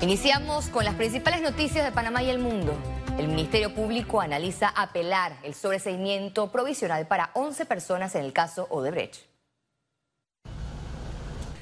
Iniciamos con las principales noticias de Panamá y el mundo. El Ministerio Público analiza apelar el sobreseimiento provisional para 11 personas en el caso Odebrecht.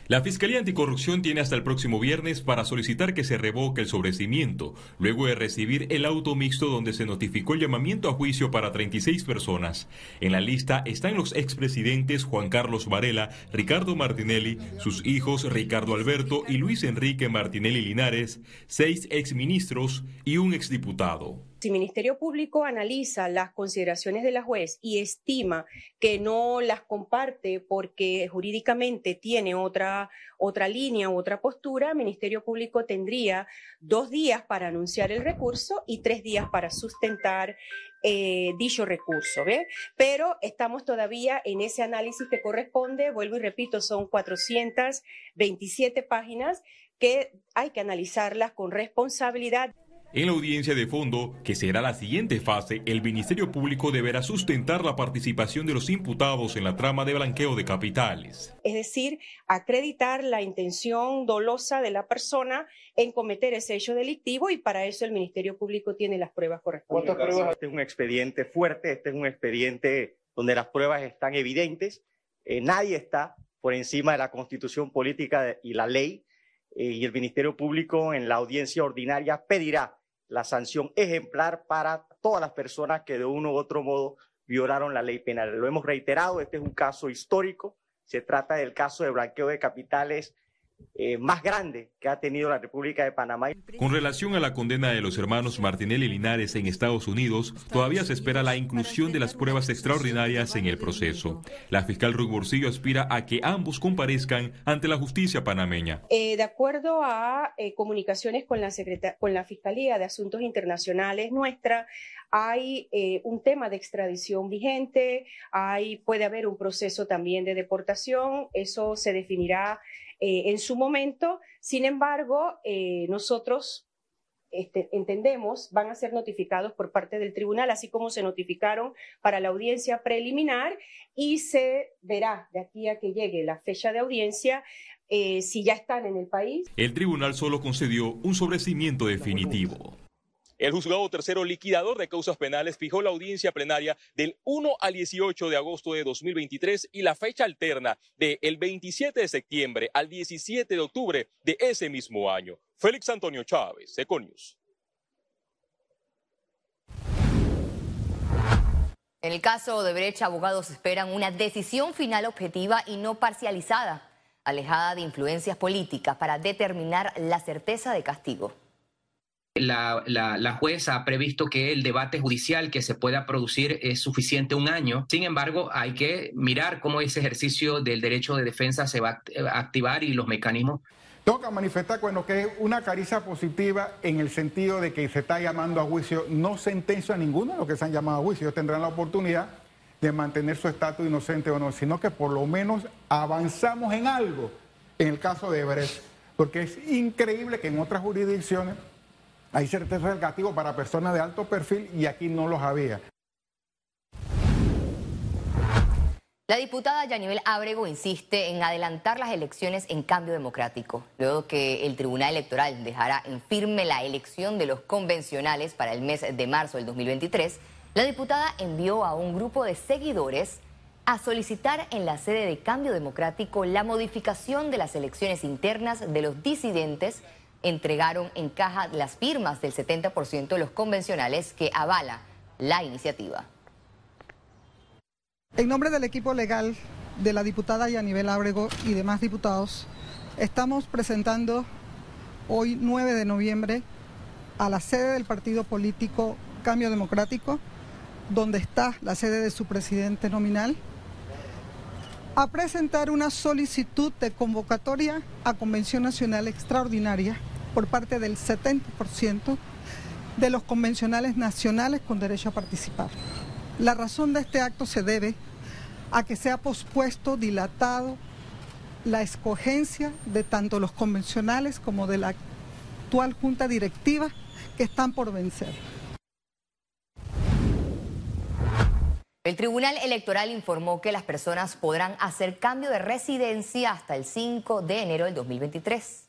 La Fiscalía Anticorrupción tiene hasta el próximo viernes para solicitar que se revoque el sobrecimiento, luego de recibir el auto mixto donde se notificó el llamamiento a juicio para 36 personas. En la lista están los expresidentes Juan Carlos Varela, Ricardo Martinelli, sus hijos Ricardo Alberto y Luis Enrique Martinelli Linares, seis exministros y un exdiputado. Si Ministerio Público analiza las consideraciones de la juez y estima que no las comparte porque jurídicamente tiene otra, otra línea u otra postura, Ministerio Público tendría dos días para anunciar el recurso y tres días para sustentar eh, dicho recurso, ¿ve? Pero estamos todavía en ese análisis que corresponde, vuelvo y repito, son 427 páginas que hay que analizarlas con responsabilidad. En la audiencia de fondo, que será la siguiente fase, el Ministerio Público deberá sustentar la participación de los imputados en la trama de blanqueo de capitales. Es decir, acreditar la intención dolosa de la persona en cometer ese hecho delictivo y para eso el Ministerio Público tiene las pruebas correspondientes. pruebas? Este es un expediente fuerte, este es un expediente donde las pruebas están evidentes. Eh, nadie está por encima de la constitución política y la ley eh, y el Ministerio Público en la audiencia ordinaria pedirá la sanción ejemplar para todas las personas que de uno u otro modo violaron la ley penal. Lo hemos reiterado, este es un caso histórico, se trata del caso de blanqueo de capitales eh, más grande que ha tenido la República de Panamá. Con relación a la condena de los hermanos Martinelli Linares en Estados Unidos, todavía se espera la inclusión de las pruebas extraordinarias en el proceso. La fiscal Ruth Borsillo aspira a que ambos comparezcan ante la justicia panameña. Eh, de acuerdo a eh, comunicaciones con la, con la Fiscalía de Asuntos Internacionales nuestra, hay un tema de extradición vigente, hay, puede haber un proceso también de deportación, eso se definirá eh, en su momento. Sin embargo, eh, nosotros este, entendemos van a ser notificados por parte del tribunal, así como se notificaron para la audiencia preliminar y se verá de aquí a que llegue la fecha de audiencia eh, si ya están en el país. El tribunal solo concedió un sobrecimiento definitivo. El juzgado tercero liquidador de causas penales fijó la audiencia plenaria del 1 al 18 de agosto de 2023 y la fecha alterna del 27 de septiembre al 17 de octubre de ese mismo año. Félix Antonio Chávez, Econius. En el caso de Brecha, abogados esperan una decisión final objetiva y no parcializada, alejada de influencias políticas para determinar la certeza de castigo. La, jueza ha previsto que el debate judicial que se pueda producir es suficiente un año. Sin embargo, hay que mirar cómo ese ejercicio del derecho de defensa se va a activar y los mecanismos. Que manifestar bueno, que es una caricia positiva en el sentido de que se está llamando a juicio, no sentencia a ninguno de los que se han llamado a juicio. Tendrán la oportunidad de mantener su estatus inocente o no, sino que por lo menos avanzamos en algo en el caso de Everest. Porque es increíble que en otras jurisdicciones hay certeza del castigo para personas de alto perfil y aquí no los había. La diputada Yanivel Ábrego insiste en adelantar las elecciones en cambio democrático, luego que el Tribunal Electoral dejara en firme la elección de los convencionales para el mes de marzo del 2023. La diputada envió a un grupo de seguidores a solicitar en la sede de Cambio Democrático la modificación de las elecciones internas de los disidentes entregaron en caja las firmas del 70% de los convencionales que avala la iniciativa. En nombre del equipo legal de la diputada Yanivel Ábrego y demás diputados, estamos presentando hoy 9 de noviembre a la sede del partido político Cambio Democrático, donde está la sede de su presidente nominal, a presentar una solicitud de convocatoria a Convención Nacional Extraordinaria por parte del 70% de los convencionales nacionales con derecho a participar. La razón de este acto se debe a que se ha pospuesto, dilatado la escogencia de tanto los convencionales como de la actual junta directiva que están por vencer. El Tribunal Electoral informó que las personas podrán hacer cambio de residencia hasta el 5 de enero del 2023.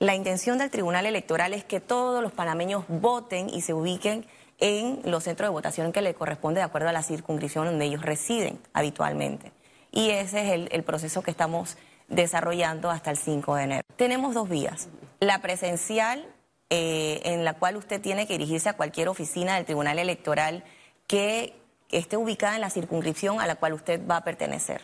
La intención del Tribunal Electoral es que todos los panameños voten y se ubiquen en los centros de votación que le corresponde de acuerdo a la circunscripción donde ellos residen habitualmente. Y ese es el, proceso que estamos desarrollando hasta el 5 de enero. Tenemos dos vías. La presencial, eh, en la cual usted tiene que dirigirse a cualquier oficina del Tribunal Electoral que esté ubicada en la circunscripción a la cual usted va a pertenecer.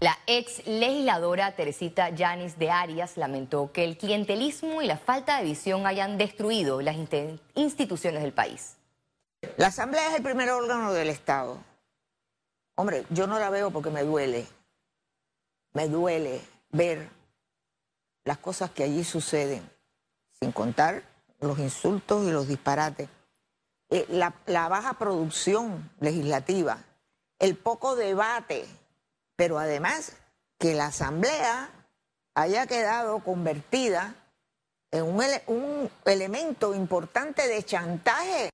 La ex legisladora Teresita Yanis de Arias lamentó que el clientelismo y la falta de visión hayan destruido las instituciones del país. La Asamblea es el primer órgano del Estado. Hombre, yo no la veo porque me duele. Me duele ver las cosas que allí suceden, sin contar los insultos y los disparates. Eh, la, la baja producción legislativa, el poco debate pero además que la Asamblea haya quedado convertida en un, elemento importante de chantaje.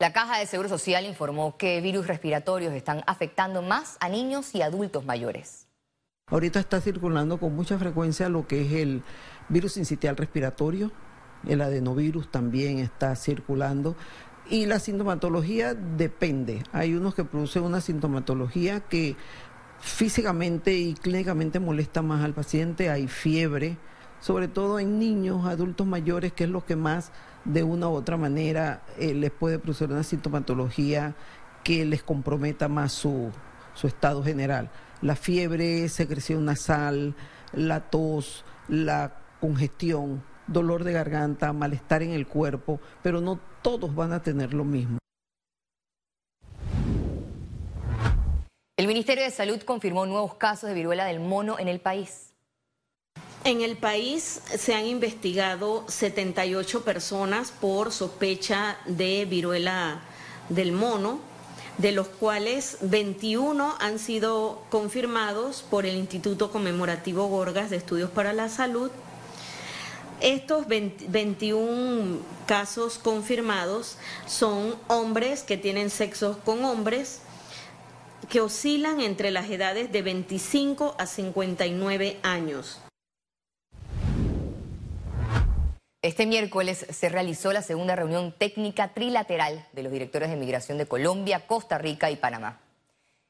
La Caja de Seguro Social informó que virus respiratorios están afectando más a niños y adultos mayores. Ahorita está circulando con mucha frecuencia lo que es el virus incitial respiratorio, el adenovirus también está circulando. Y la sintomatología depende. Hay unos que producen una sintomatología que físicamente y clínicamente molesta más al paciente. Hay fiebre, sobre todo en niños, adultos mayores, que es lo que más de una u otra manera eh, les puede producir una sintomatología que les comprometa más su, su estado general. La fiebre, secreción nasal, la tos, la congestión, dolor de garganta, malestar en el cuerpo, pero no todos van a tener lo mismo. El Ministerio de Salud confirmó nuevos casos de viruela del mono en el país. En el país se han investigado 78 personas por sospecha de viruela del mono, de los cuales 21 han sido confirmados por el Instituto Conmemorativo Gorgas de Estudios para la Salud estos 21 casos confirmados son hombres que tienen sexo con hombres que oscilan entre las edades de 25 a 59 años. Este miércoles se realizó la segunda reunión técnica trilateral de los directores de migración de Colombia, Costa Rica y Panamá.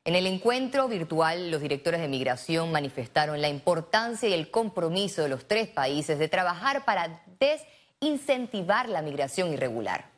En el encuentro virtual, los directores de migración manifestaron la importancia y el compromiso de los tres países de trabajar para desincentivar la migración irregular.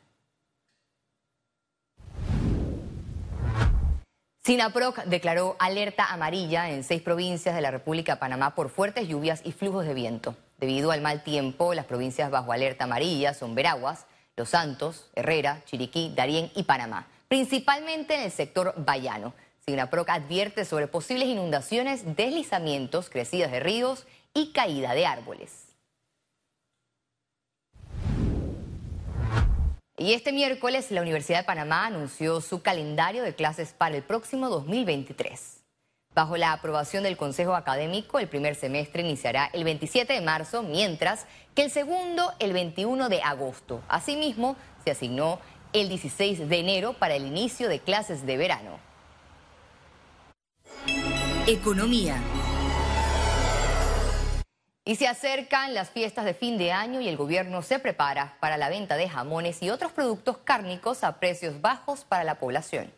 SINAPROC declaró alerta amarilla en seis provincias de la República de Panamá por fuertes lluvias y flujos de viento. Debido al mal tiempo, las provincias bajo alerta amarilla son Veraguas, Los Santos, Herrera, Chiriquí, Darién y Panamá, principalmente en el sector vallano. SINAPROC advierte sobre posibles inundaciones, deslizamientos, crecidas de ríos y caída de árboles. Y este miércoles la Universidad de Panamá anunció su calendario de clases para el próximo 2023. Bajo la aprobación del Consejo Académico, el primer semestre iniciará el 27 de marzo, mientras que el segundo el 21 de agosto. Asimismo, se asignó el 16 de enero para el inicio de clases de verano. Economía. Y se acercan las fiestas de fin de año y el gobierno se prepara para la venta de jamones y otros productos cárnicos a precios bajos para la población.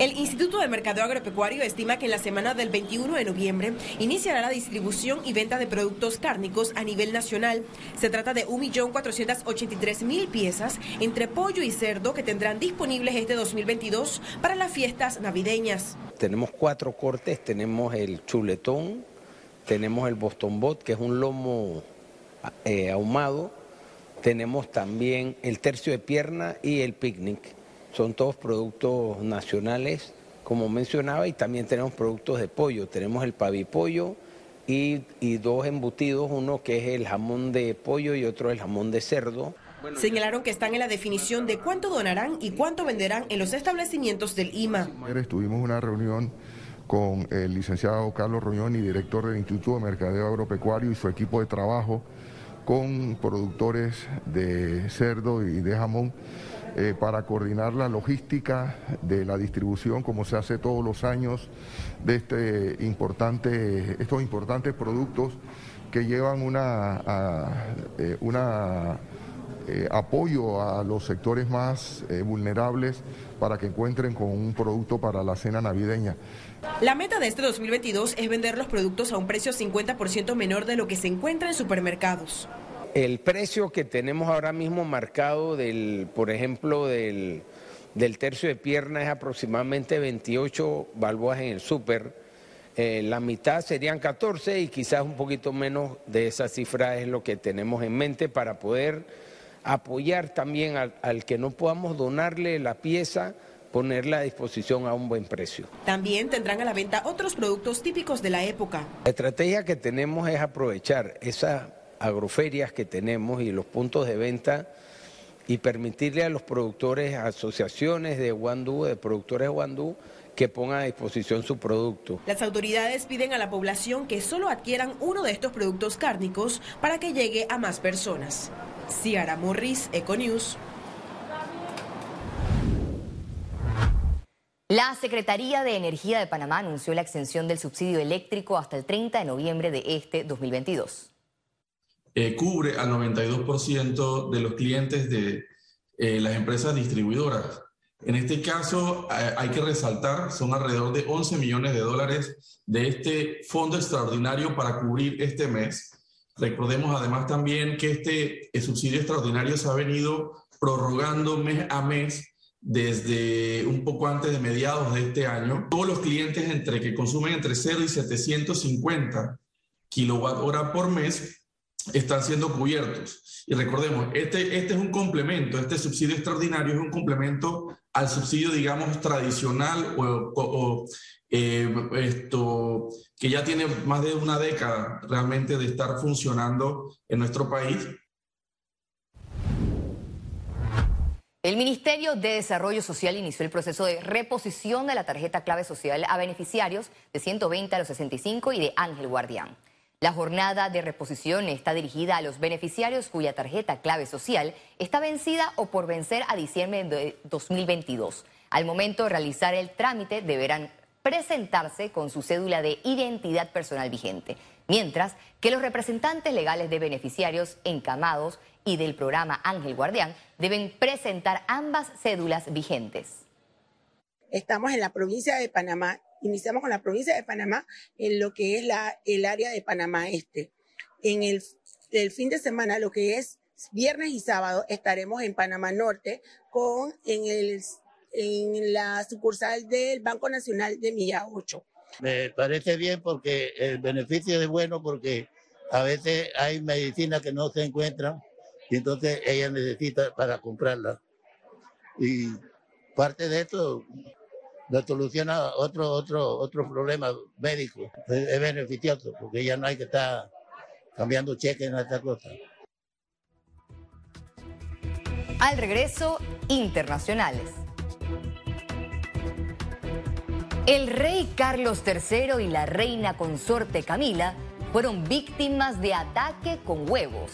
El Instituto de Mercado Agropecuario estima que en la semana del 21 de noviembre iniciará la distribución y venta de productos cárnicos a nivel nacional. Se trata de 1.483.000 piezas entre pollo y cerdo que tendrán disponibles este 2022 para las fiestas navideñas. Tenemos cuatro cortes, tenemos el chuletón, tenemos el Boston Bot, que es un lomo eh, ahumado, tenemos también el tercio de pierna y el picnic son todos productos nacionales, como mencionaba, y también tenemos productos de pollo. Tenemos el pavipollo y, y dos embutidos, uno que es el jamón de pollo y otro el jamón de cerdo. Señalaron que están en la definición de cuánto donarán y cuánto venderán en los establecimientos del IMA. Tuvimos una reunión con el licenciado Carlos Roñón director del Instituto de Mercadeo Agropecuario y su equipo de trabajo con productores de cerdo y de jamón eh, para coordinar la logística de la distribución, como se hace todos los años, de este importante, estos importantes productos que llevan una, eh, eh, apoyo a los sectores más vulnerables para que encuentren con un producto para la cena navideña. La meta de este 2022 es vender los productos a un precio 50% menor de lo que se encuentra en supermercados. El precio que tenemos ahora mismo marcado del, por ejemplo, del, tercio de pierna es aproximadamente 28 balboas en el súper. Eh, la mitad serían 14 y quizás un poquito menos de esa cifra es lo que tenemos en mente para poder apoyar también al, al que no podamos donarle la pieza ponerla a disposición a un buen precio. También tendrán a la venta otros productos típicos de la época. La estrategia que tenemos es aprovechar esa agroferias que tenemos y los puntos de venta y permitirle a los productores, asociaciones de guandú, de productores de guandú, que pongan a disposición su producto. Las autoridades piden a la población que solo adquieran uno de estos productos cárnicos para que llegue a más personas. Ciara Morris, Econews. La Secretaría de Energía de Panamá anunció la extensión del subsidio eléctrico hasta el 30 de noviembre de este 2022. Eh, cubre al 92% de los clientes de eh, las empresas distribuidoras. En este caso, eh, hay que resaltar, son alrededor de 11 millones de dólares de este fondo extraordinario para cubrir este mes. Recordemos además también que este subsidio extraordinario se ha venido prorrogando mes a mes desde un poco antes de mediados de este año. Todos los clientes entre que consumen entre 0 y 750 kilowatt hora por mes están siendo cubiertos. Y recordemos, este, este es un complemento, este subsidio extraordinario es un complemento al subsidio, digamos, tradicional o, eh, esto, que ya tiene más de una década realmente de estar funcionando en nuestro país. El Ministerio de Desarrollo Social inició el proceso de reposición de la tarjeta clave social a beneficiarios de 120 a los 65 y de Ángel Guardián. La jornada de reposición está dirigida a los beneficiarios cuya tarjeta clave social está vencida o por vencer a diciembre de 2022. Al momento de realizar el trámite deberán presentarse con su cédula de identidad personal vigente, mientras que los representantes legales de beneficiarios encamados y del programa Ángel Guardián deben presentar ambas cédulas vigentes. Estamos en la provincia de Panamá Iniciamos con la provincia de Panamá en lo que es la, el área de Panamá Este. En el, el fin de semana, lo que es viernes y sábado, estaremos en Panamá Norte con en, el, en la sucursal del Banco Nacional de Milla 8. Me parece bien porque el beneficio es bueno porque a veces hay medicinas que no se encuentran y entonces ella necesita para comprarla. Y parte de esto lo soluciona otro, otro, otro problema médico. Es, beneficioso porque ya no hay que estar cambiando cheques en esta cosa. Al regreso, internacionales. El rey Carlos III y la reina consorte Camila fueron víctimas de ataque con huevos.